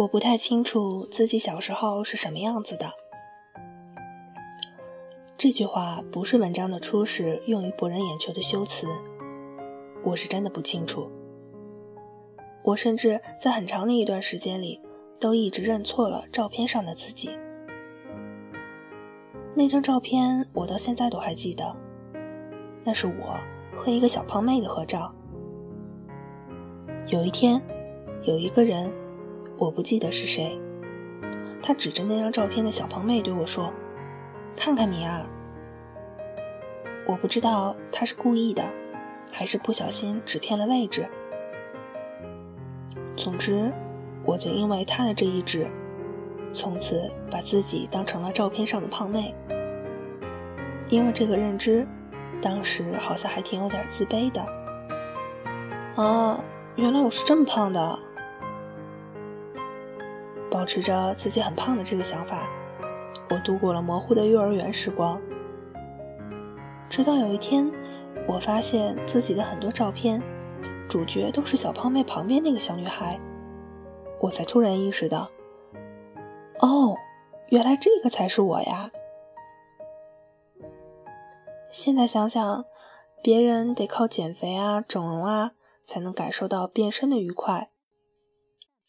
我不太清楚自己小时候是什么样子的。这句话不是文章的初始用于博人眼球的修辞，我是真的不清楚。我甚至在很长的一段时间里，都一直认错了照片上的自己。那张照片我到现在都还记得，那是我和一个小胖妹的合照。有一天，有一个人。我不记得是谁，他指着那张照片的小胖妹对我说：“看看你啊。”我不知道他是故意的，还是不小心指偏了位置。总之，我就因为他的这一指，从此把自己当成了照片上的胖妹。因为这个认知，当时好像还挺有点自卑的。啊，原来我是这么胖的。保持着自己很胖的这个想法，我度过了模糊的幼儿园时光。直到有一天，我发现自己的很多照片，主角都是小胖妹旁边那个小女孩，我才突然意识到，哦，原来这个才是我呀！现在想想，别人得靠减肥啊、整容啊，才能感受到变身的愉快，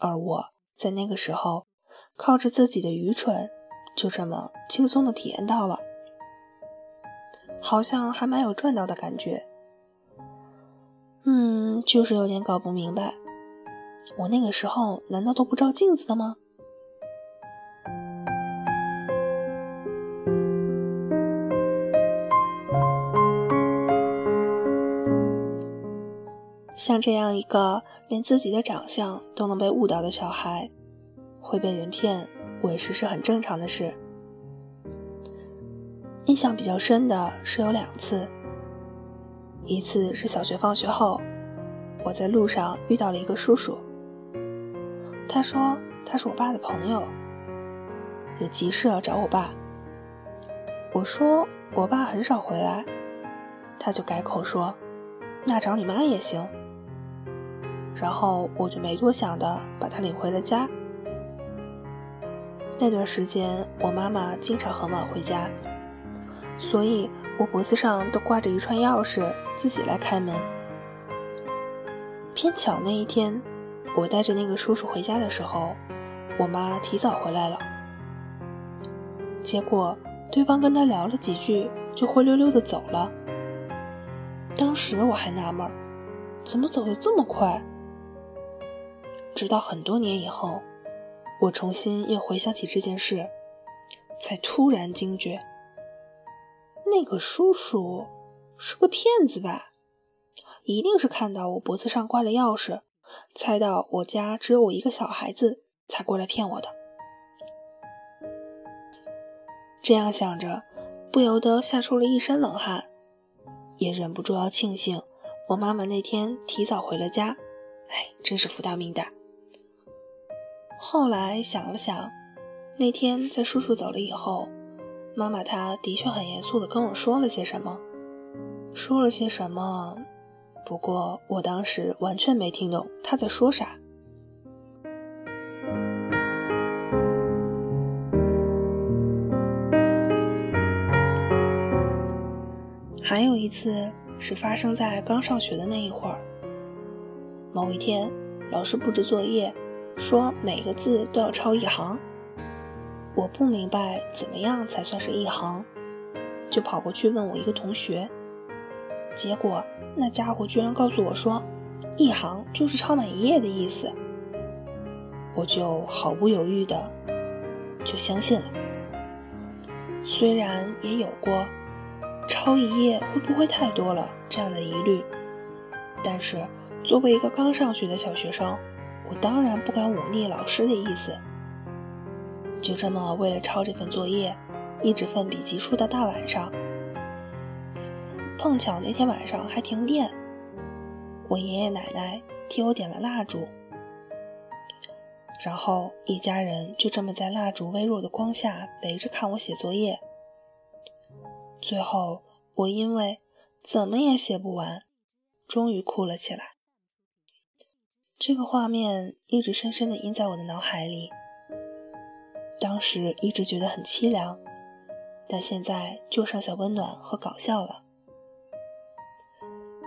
而我。在那个时候，靠着自己的愚蠢，就这么轻松的体验到了，好像还蛮有赚到的感觉。嗯，就是有点搞不明白，我那个时候难道都不照镜子的吗？像这样一个连自己的长相都能被误导的小孩，会被人骗，委实是很正常的事。印象比较深的是有两次，一次是小学放学后，我在路上遇到了一个叔叔，他说他是我爸的朋友，有急事要找我爸。我说我爸很少回来，他就改口说，那找你妈也行。然后我就没多想的把他领回了家。那段时间，我妈妈经常很晚回家，所以我脖子上都挂着一串钥匙，自己来开门。偏巧那一天，我带着那个叔叔回家的时候，我妈提早回来了。结果对方跟他聊了几句，就灰溜溜的走了。当时我还纳闷，怎么走的这么快？直到很多年以后，我重新又回想起这件事，才突然惊觉，那个叔叔是个骗子吧？一定是看到我脖子上挂了钥匙，猜到我家只有我一个小孩子，才过来骗我的。这样想着，不由得吓出了一身冷汗，也忍不住要庆幸我妈妈那天提早回了家。哎，真是福大命大。后来想了想，那天在叔叔走了以后，妈妈她的确很严肃地跟我说了些什么，说了些什么，不过我当时完全没听懂她在说啥。还有一次是发生在刚上学的那一会儿，某一天老师布置作业。说每个字都要抄一行，我不明白怎么样才算是一行，就跑过去问我一个同学，结果那家伙居然告诉我说，一行就是抄满一页的意思，我就毫不犹豫的就相信了。虽然也有过抄一页会不会太多了这样的疑虑，但是作为一个刚上学的小学生。我当然不敢忤逆老师的意思，就这么为了抄这份作业，一直奋笔疾书到大晚上。碰巧那天晚上还停电，我爷爷奶奶替我点了蜡烛，然后一家人就这么在蜡烛微弱的光下围着看我写作业。最后，我因为怎么也写不完，终于哭了起来。这个画面一直深深地印在我的脑海里。当时一直觉得很凄凉，但现在就剩下温暖和搞笑了。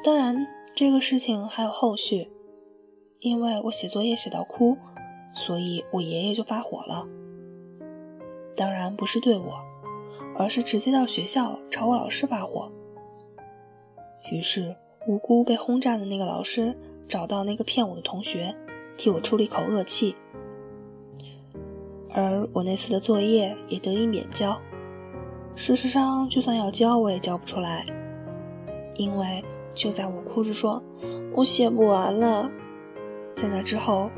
当然，这个事情还有后续，因为我写作业写到哭，所以我爷爷就发火了。当然不是对我，而是直接到学校朝我老师发火。于是，无辜被轰炸的那个老师。找到那个骗我的同学，替我出了一口恶气，而我那次的作业也得以免交。事实上，就算要交，我也交不出来，因为就在我哭着说“我写不完了”，在那之后，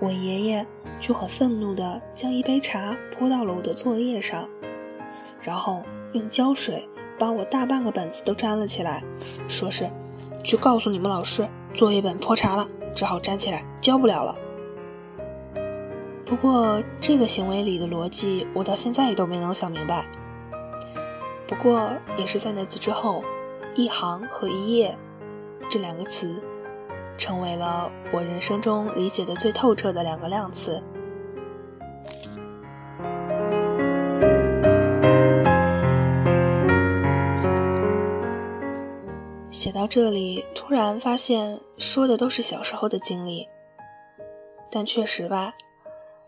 我爷爷就很愤怒地将一杯茶泼到了我的作业上，然后用胶水把我大半个本子都粘了起来，说是去告诉你们老师。作业本破查了，只好粘起来，交不了了。不过这个行为里的逻辑，我到现在也都没能想明白。不过也是在那次之后，“一行”和“一页”这两个词，成为了我人生中理解的最透彻的两个量词。写到这里，突然发现说的都是小时候的经历，但确实吧，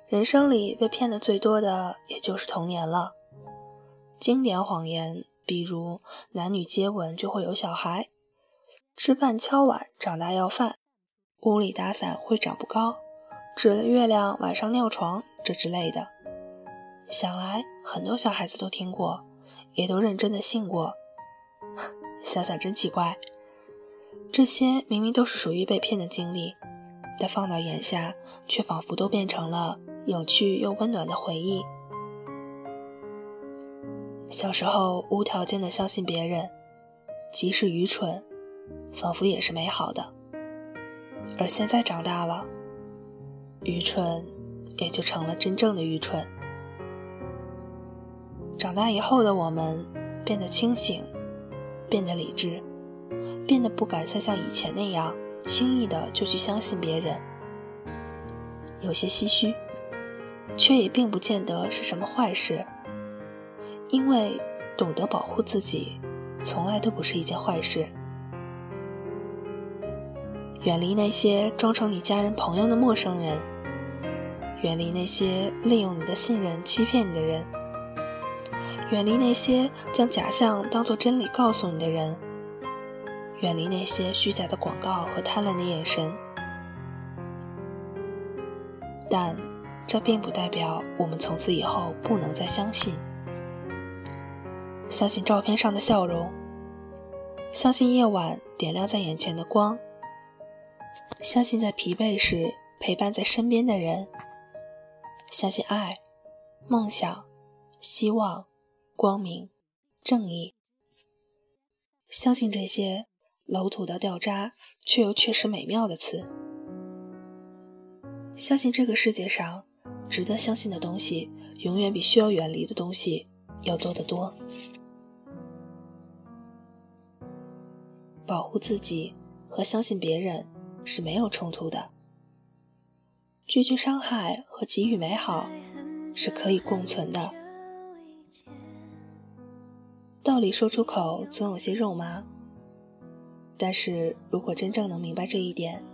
人生里被骗的最多的也就是童年了。经典谎言，比如男女接吻就会有小孩，吃饭敲碗长大要饭，屋里打伞会长不高，指了月亮晚上尿床这之类的，想来很多小孩子都听过，也都认真的信过。想想真奇怪，这些明明都是属于被骗的经历，但放到眼下，却仿佛都变成了有趣又温暖的回忆。小时候无条件的相信别人，即使愚蠢，仿佛也是美好的。而现在长大了，愚蠢也就成了真正的愚蠢。长大以后的我们变得清醒。变得理智，变得不敢再像以前那样轻易的就去相信别人，有些唏嘘，却也并不见得是什么坏事，因为懂得保护自己，从来都不是一件坏事。远离那些装成你家人朋友的陌生人，远离那些利用你的信任欺骗你的人。远离那些将假象当作真理告诉你的人，远离那些虚假的广告和贪婪的眼神。但这并不代表我们从此以后不能再相信。相信照片上的笑容，相信夜晚点亮在眼前的光，相信在疲惫时陪伴在身边的人，相信爱、梦想、希望。光明、正义，相信这些老土到掉渣却又确实美妙的词。相信这个世界上值得相信的东西，永远比需要远离的东西要多得多。保护自己和相信别人是没有冲突的，拒绝伤害和给予美好是可以共存的。道理说出口总有些肉麻，但是如果真正能明白这一点，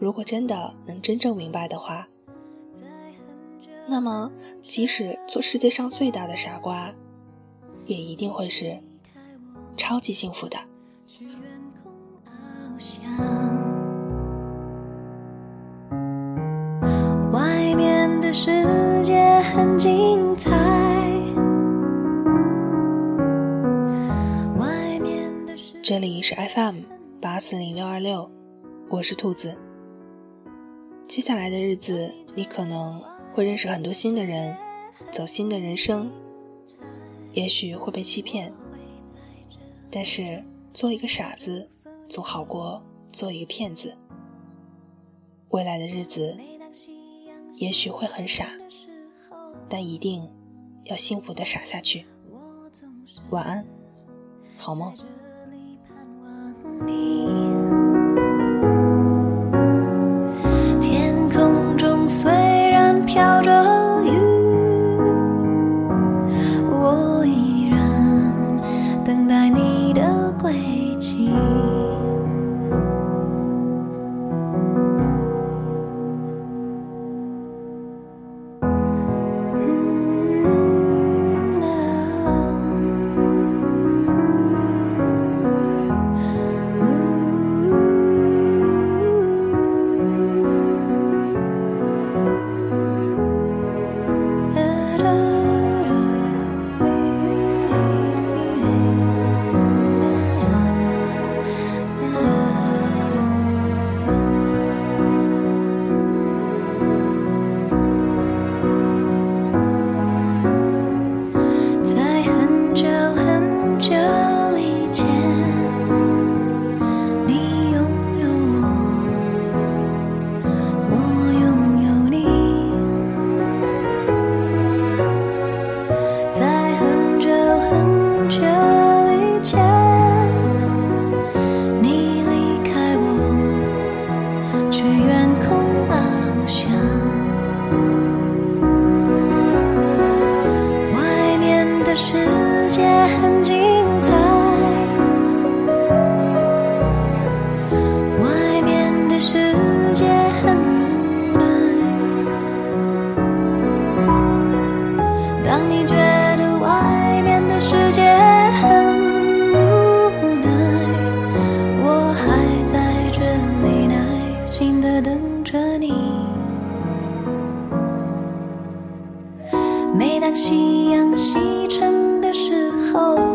如果真的能真正明白的话，那么即使做世界上最大的傻瓜，也一定会是超级幸福的。外面的世界很精彩。这里是 FM 八四零六二六，我是兔子。接下来的日子，你可能会认识很多新的人，走新的人生，也许会被欺骗，但是做一个傻子总好过做一个骗子。未来的日子也许会很傻，但一定要幸福的傻下去。晚安，好梦。你。每当夕阳西沉的时候，